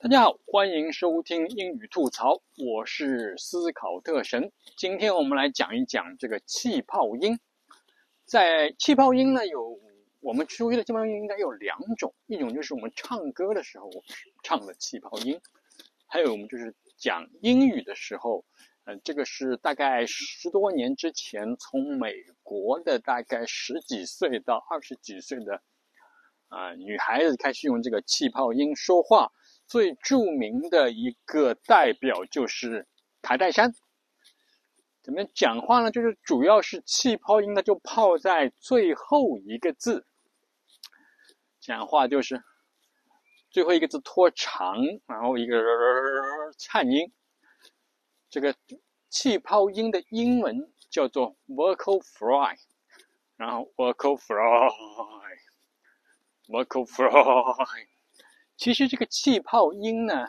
大家好，欢迎收听英语吐槽，我是思考特神。今天我们来讲一讲这个气泡音。在气泡音呢，有我们熟悉的气泡音应该有两种，一种就是我们唱歌的时候唱的气泡音，还有我们就是讲英语的时候，呃，这个是大概十多年之前从美国的大概十几岁到二十几岁的啊女孩子开始用这个气泡音说话。最著名的一个代表就是卡戴珊，怎么讲话呢？就是主要是气泡音呢，就泡在最后一个字。讲话就是最后一个字拖长，然后一个颤音。这个气泡音的英文叫做 vocal fry，然后 vocal fry，vocal fry。其实这个气泡音呢，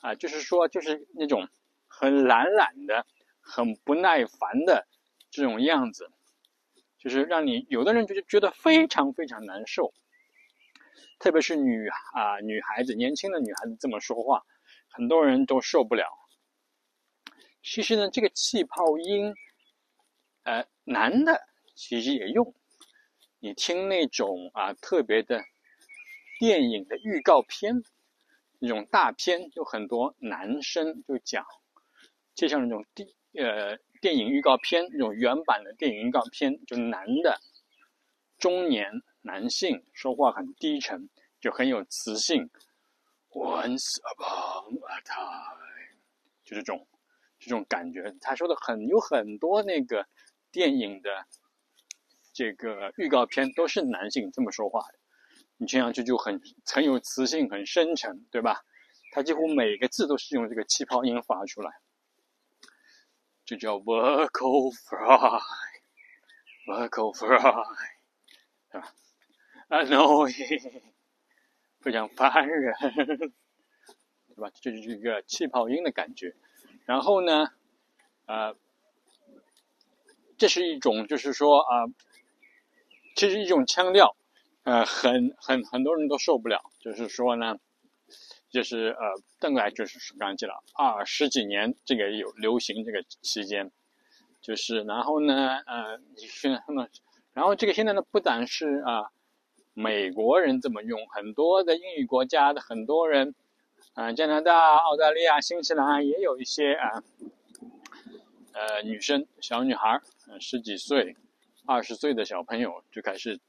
啊，就是说，就是那种很懒懒的、很不耐烦的这种样子，就是让你有的人就是觉得非常非常难受，特别是女啊女孩子、年轻的女孩子这么说话，很多人都受不了。其实呢，这个气泡音，呃，男的其实也用，你听那种啊特别的。电影的预告片，那种大片，有很多男生就讲，就像那种电呃电影预告片，那种原版的电影预告片，就男的中年男性说话很低沉，就很有磁性。Once upon a time，就这种这种感觉。他说的很有很多那个电影的这个预告片都是男性这么说话的。你听上去就很很有磁性，很深沉，对吧？它几乎每个字都是用这个气泡音发出来，就叫 vocal fry，vocal fry，对吧？Annoying，非常烦人，对吧？这就是一个气泡音的感觉。然后呢，呃，这是一种，就是说啊，这是一种腔调。呃，很很很多人都受不了，就是说呢，就是呃，邓来就是刚记了二十几年这个有流行这个期间，就是然后呢，呃，现在他们，然后这个现在呢，不但是啊，美国人这么用，很多的英语国家的很多人，啊，加拿大、澳大利亚、新西兰也有一些啊，呃，女生小女孩，十几岁、二十岁的小朋友就开始。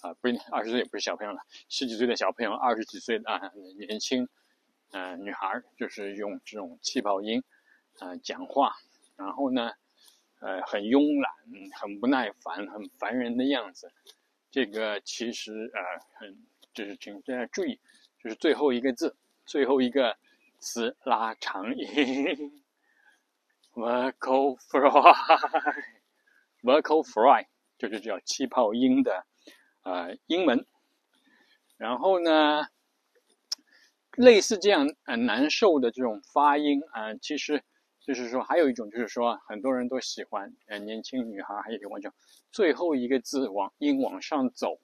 啊，不一定，二十岁也不是小朋友了，十几岁的小朋友，二十几岁的啊年轻，嗯，女孩就是用这种气泡音呃讲话，然后呢，呃，很慵懒，很不耐烦，很烦人的样子。这个其实呃很就是请大家注意，就是最后一个字，最后一个词拉长音，vocal fry，vocal fry 就是叫气泡音的。呃，英文，然后呢，类似这样很难受的这种发音啊，其实就是说，还有一种就是说，很多人都喜欢，呃，年轻女孩还有喜欢叫最后一个字往音往上走，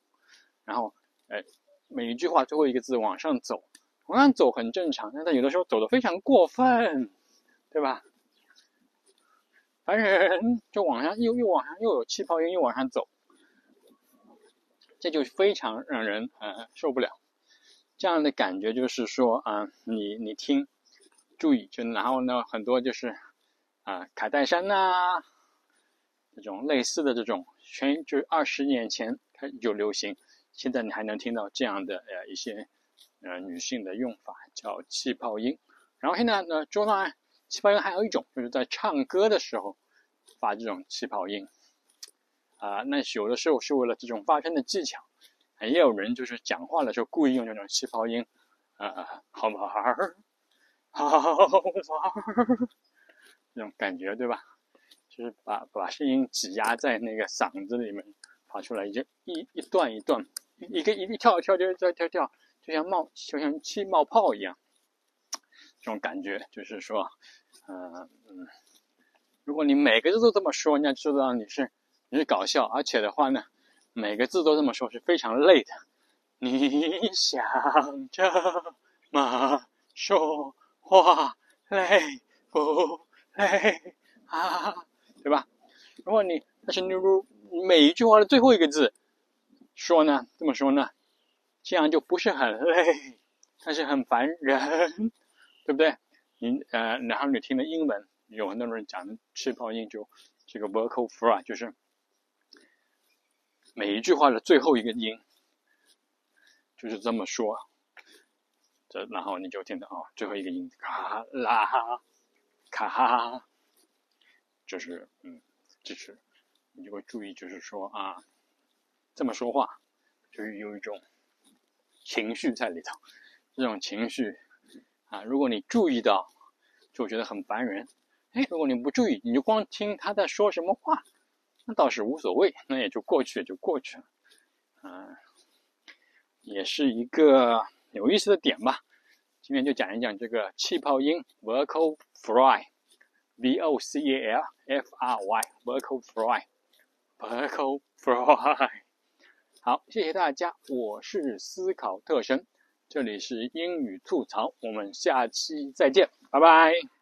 然后，呃，每一句话最后一个字往上走，往上走很正常，但他有的时候走的非常过分，对吧？烦人，就往上又又往上又有气泡音又往上走。这就非常让人呃受不了，这样的感觉就是说啊，你你听，注意就然后呢，很多就是啊卡戴珊呐，这种类似的这种，全就是二十年前开就流行，现在你还能听到这样的呃一些呃女性的用法叫气泡音，然后现在呢，中呢气泡音还有一种就是在唱歌的时候发这种气泡音。啊，那有的时候是为了这种发声的技巧，也有人就是讲话的时候故意用这种气泡音，啊，好玩儿，好玩儿，这种感觉对吧？就是把把声音挤压在那个嗓子里面发出来，就一一段一段，一个一个跳跳跳跳跳跳，就像冒就像气冒泡一样，这种感觉就是说，嗯嗯，如果你每个字都这么说，人家知道你是。你是搞笑，而且的话呢，每个字都这么说，是非常累的。你想这么说话累不累啊？对吧？如果你但是你如每一句话的最后一个字说呢，这么说呢，这样就不是很累，但是很烦人，对不对？你呃，然后你听的英文，有很多人讲气泡音，就这个 vocal fry，就是每一句话的最后一个音就是这么说，这然后你就听到哦，最后一个音卡拉卡，就是嗯，就是你就会注意，就是说啊，这么说话就是有一种情绪在里头，这种情绪。啊，如果你注意到，就觉得很烦人。哎，如果你不注意，你就光听他在说什么话，那倒是无所谓，那也就过去也就过去了。嗯，也是一个有意思的点吧。今天就讲一讲这个气泡音 vocal fry，v o c a l f r y，vocal fry，vocal fry。好，谢谢大家，我是思考特神。这里是英语吐槽，我们下期再见，拜拜。